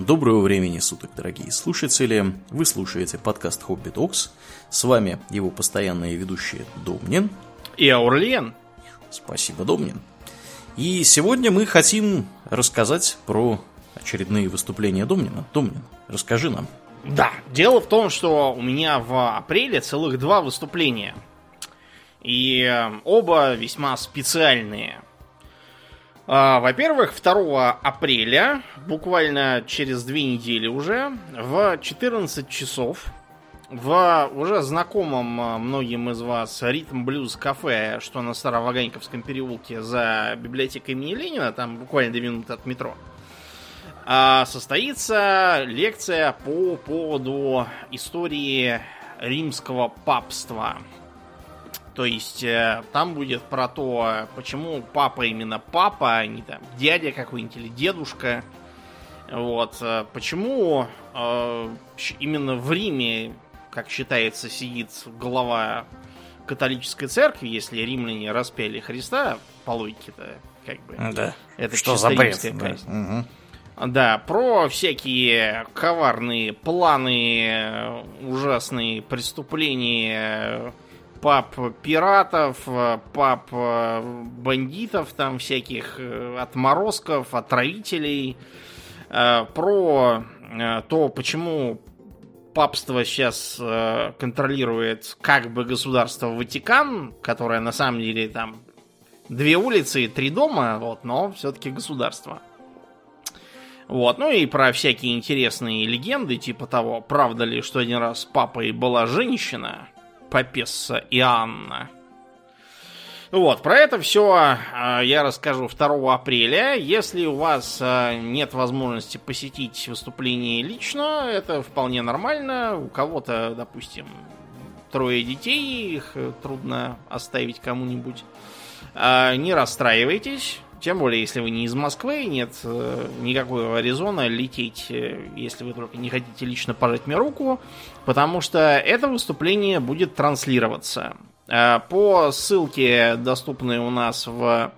Доброго времени суток, дорогие слушатели. Вы слушаете подкаст Хобби Токс. С вами его постоянные ведущие Домнин и Аурлиен. Спасибо, Домнин. И сегодня мы хотим рассказать про очередные выступления Домнина. Домнин, расскажи нам. Да, дело в том, что у меня в апреле целых два выступления. И э, оба весьма специальные. А, во-первых, 2 апреля, буквально через две недели уже, в 14 часов, в уже знакомом а, многим из вас ритм блюз кафе, что на Староваганьковском переулке за библиотекой имени Ленина, там буквально 2 минуты от метро, а, состоится лекция по поводу истории римского папства – то есть э, там будет про то, почему папа именно папа, а не там дядя какой-нибудь или дедушка. Вот. Э, почему э, именно в Риме, как считается, сидит глава католической церкви, если римляне распяли Христа, по логике-то, как бы. Да. Это что за бред? Да. Угу. Да, про всякие коварные планы, ужасные преступления пап пиратов, пап э, бандитов там всяких, э, отморозков, отравителей, э, про то, почему папство сейчас контролирует как бы государство Ватикан, которое на самом деле там две улицы и три дома, вот, но все-таки государство. Вот, ну и про всякие интересные легенды, типа того, правда ли, что один раз папой была женщина, Папесса Иоанна. Вот, про это все э, я расскажу 2 апреля. Если у вас э, нет возможности посетить выступление лично, это вполне нормально. У кого-то, допустим, трое детей, их трудно оставить кому-нибудь. Э, не расстраивайтесь. Тем более, если вы не из Москвы, нет э, никакого резона лететь, э, если вы только не хотите лично пожать мне руку, потому что это выступление будет транслироваться. Э, по ссылке, доступной у нас в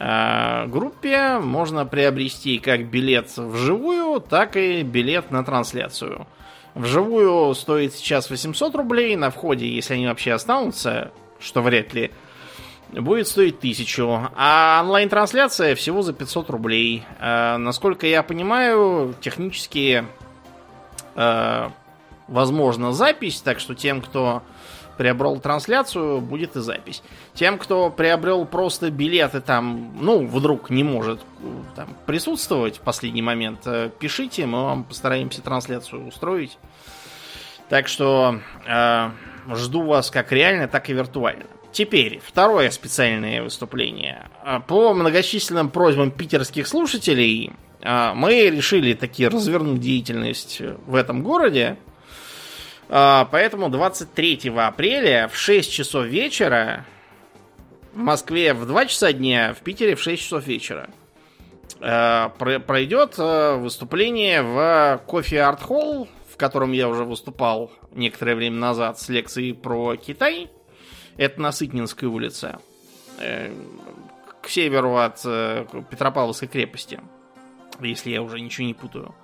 группе, можно приобрести как билет вживую, так и билет на трансляцию. Вживую стоит сейчас 800 рублей, на входе, если они вообще останутся, что вряд ли, будет стоить тысячу, а онлайн-трансляция всего за 500 рублей. Э, насколько я понимаю, технически э, возможна запись, так что тем, кто приобрел трансляцию, будет и запись. Тем, кто приобрел просто билеты там, ну, вдруг не может там, присутствовать в последний момент, э, пишите, мы вам постараемся трансляцию устроить. Так что э, жду вас как реально, так и виртуально. Теперь, второе специальное выступление. А, по многочисленным просьбам питерских слушателей а, мы решили таки развернуть деятельность в этом городе. А, поэтому 23 апреля в 6 часов вечера в Москве в 2 часа дня, в Питере в 6 часов вечера пройдет выступление в кофе Арт Холл, в котором я уже выступал некоторое время назад с лекцией про Китай. Это Насытнинская улица. Э, к северу от э, Петропавловской крепости. Если я уже ничего не путаю.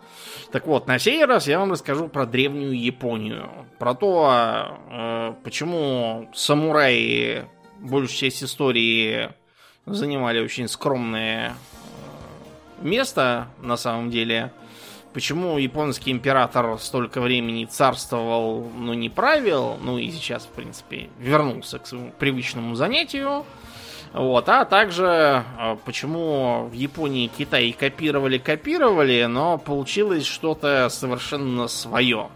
Так вот, на сей раз я вам расскажу про древнюю Японию. Про то, э, почему самураи большую часть истории занимали очень скромное место на самом деле Почему японский император столько времени царствовал, но не правил, ну и сейчас, в принципе, вернулся к своему привычному занятию. Вот, а также а, почему в Японии Китай копировали, копировали, но получилось что-то совершенно свое.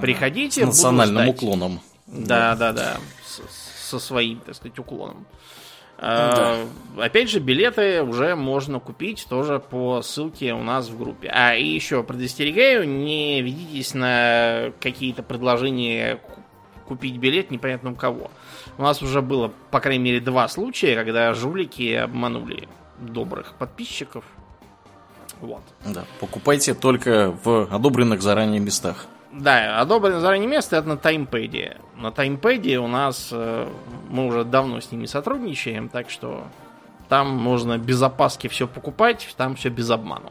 Приходите, с национальным уклоном. Да, да, да, со своим, так сказать, уклоном. Да. А, опять же, билеты уже можно купить тоже по ссылке у нас в группе. А и еще предостерегаю, не ведитесь на какие-то предложения купить билет непонятно у кого. У нас уже было, по крайней мере, два случая, когда жулики обманули добрых подписчиков. Вот. Да, покупайте только в одобренных заранее местах. Да, одобрено заранее место это на таймпеде. На таймпеде у нас э, мы уже давно с ними сотрудничаем, так что там можно без опаски все покупать, там все без обмана.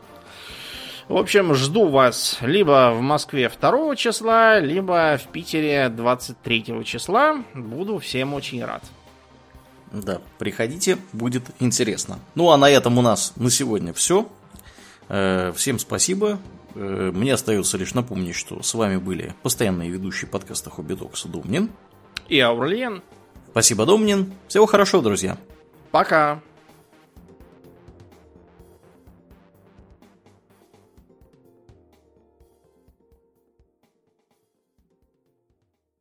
В общем, жду вас либо в Москве 2 числа, либо в Питере 23 числа. Буду всем очень рад. Да, приходите, будет интересно. Ну а на этом у нас на сегодня все. Э, всем спасибо. Э, мне остается лишь напомнить, что с вами были постоянные ведущие подкаста Хобби Докс Домнин и Аурлиен. Спасибо, Домнин. Всего хорошего, друзья. Пока.